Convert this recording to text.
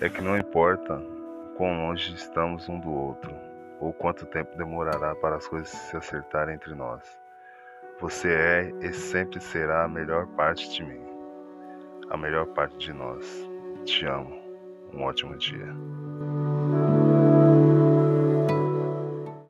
é que não importa quão longe estamos um do outro, ou quanto tempo demorará para as coisas se acertarem entre nós. Você é e sempre será a melhor parte de mim, a melhor parte de nós. Te amo. Um ótimo dia.